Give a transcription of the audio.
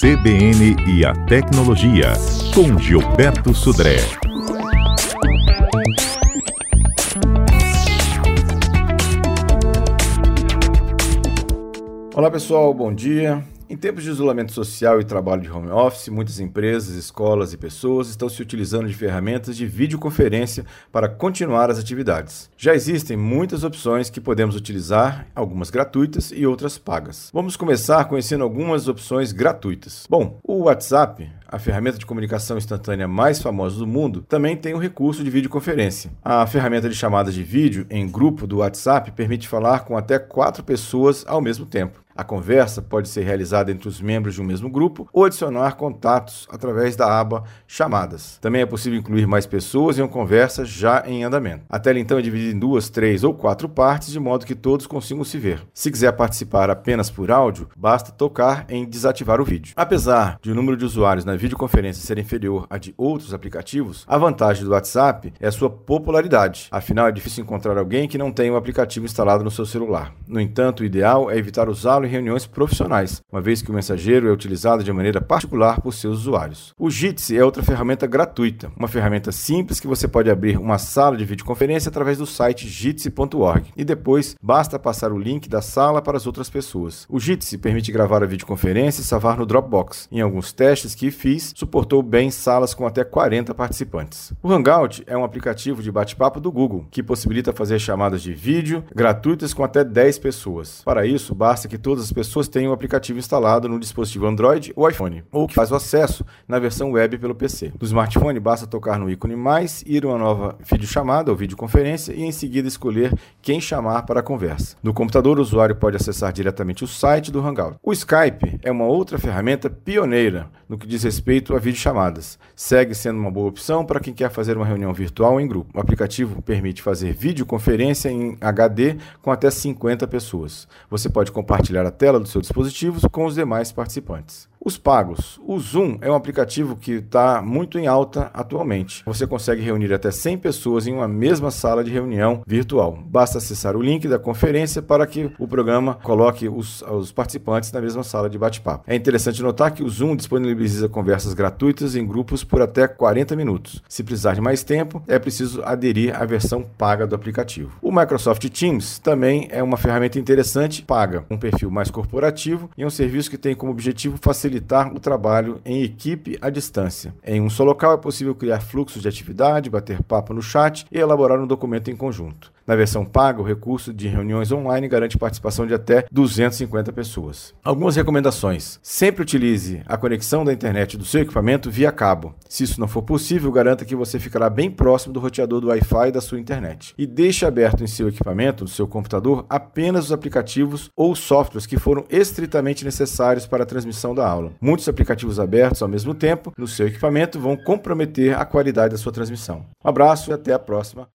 CBN e a Tecnologia, com Gilberto Sudré. Olá pessoal, bom dia. Em tempos de isolamento social e trabalho de home office, muitas empresas, escolas e pessoas estão se utilizando de ferramentas de videoconferência para continuar as atividades. Já existem muitas opções que podemos utilizar, algumas gratuitas e outras pagas. Vamos começar conhecendo algumas opções gratuitas. Bom, o WhatsApp a ferramenta de comunicação instantânea mais famosa do mundo, também tem o recurso de videoconferência. A ferramenta de chamadas de vídeo em grupo do WhatsApp permite falar com até quatro pessoas ao mesmo tempo. A conversa pode ser realizada entre os membros de um mesmo grupo ou adicionar contatos através da aba Chamadas. Também é possível incluir mais pessoas em uma conversa já em andamento. A tela então é dividida em duas, três ou quatro partes, de modo que todos consigam se ver. Se quiser participar apenas por áudio, basta tocar em desativar o vídeo. Apesar de o número de usuários na videoconferência ser inferior à de outros aplicativos, a vantagem do WhatsApp é a sua popularidade. Afinal, é difícil encontrar alguém que não tenha o um aplicativo instalado no seu celular. No entanto, o ideal é evitar usá-lo em reuniões profissionais, uma vez que o mensageiro é utilizado de maneira particular por seus usuários. O Jitsi é outra ferramenta gratuita, uma ferramenta simples que você pode abrir uma sala de videoconferência através do site jitsi.org e depois basta passar o link da sala para as outras pessoas. O Jitsi permite gravar a videoconferência e salvar no Dropbox. Em alguns testes que fiz, suportou bem salas com até 40 participantes. O Hangout é um aplicativo de bate-papo do Google que possibilita fazer chamadas de vídeo gratuitas com até 10 pessoas. Para isso, basta que todas as pessoas tenham o aplicativo instalado no dispositivo Android ou iPhone, ou que faz o acesso na versão web pelo PC. No smartphone, basta tocar no ícone mais, ir a uma nova videochamada ou videoconferência e em seguida escolher quem chamar para a conversa. No computador, o usuário pode acessar diretamente o site do Hangout. O Skype é uma outra ferramenta pioneira no que diz respeito a videochamadas. Segue sendo uma boa opção para quem quer fazer uma reunião virtual em grupo. O aplicativo permite fazer videoconferência em HD com até 50 pessoas. Você pode compartilhar a tela do seu dispositivo com os demais participantes. Os pagos. O Zoom é um aplicativo que está muito em alta atualmente. Você consegue reunir até 100 pessoas em uma mesma sala de reunião virtual. Basta acessar o link da conferência para que o programa coloque os, os participantes na mesma sala de bate-papo. É interessante notar que o Zoom disponibiliza conversas gratuitas em grupos por até 40 minutos. Se precisar de mais tempo, é preciso aderir à versão paga do aplicativo. O Microsoft Teams também é uma ferramenta interessante, paga, um perfil mais corporativo e um serviço que tem como objetivo facilitar facilitar o trabalho em equipe à distância. Em um só local é possível criar fluxos de atividade, bater papo no chat e elaborar um documento em conjunto. Na versão paga, o recurso de reuniões online garante participação de até 250 pessoas. Algumas recomendações: sempre utilize a conexão da internet do seu equipamento via cabo. Se isso não for possível, garanta que você ficará bem próximo do roteador do Wi-Fi da sua internet. E deixe aberto em seu equipamento, no seu computador, apenas os aplicativos ou softwares que foram estritamente necessários para a transmissão da aula. Muitos aplicativos abertos ao mesmo tempo no seu equipamento vão comprometer a qualidade da sua transmissão. Um abraço e até a próxima.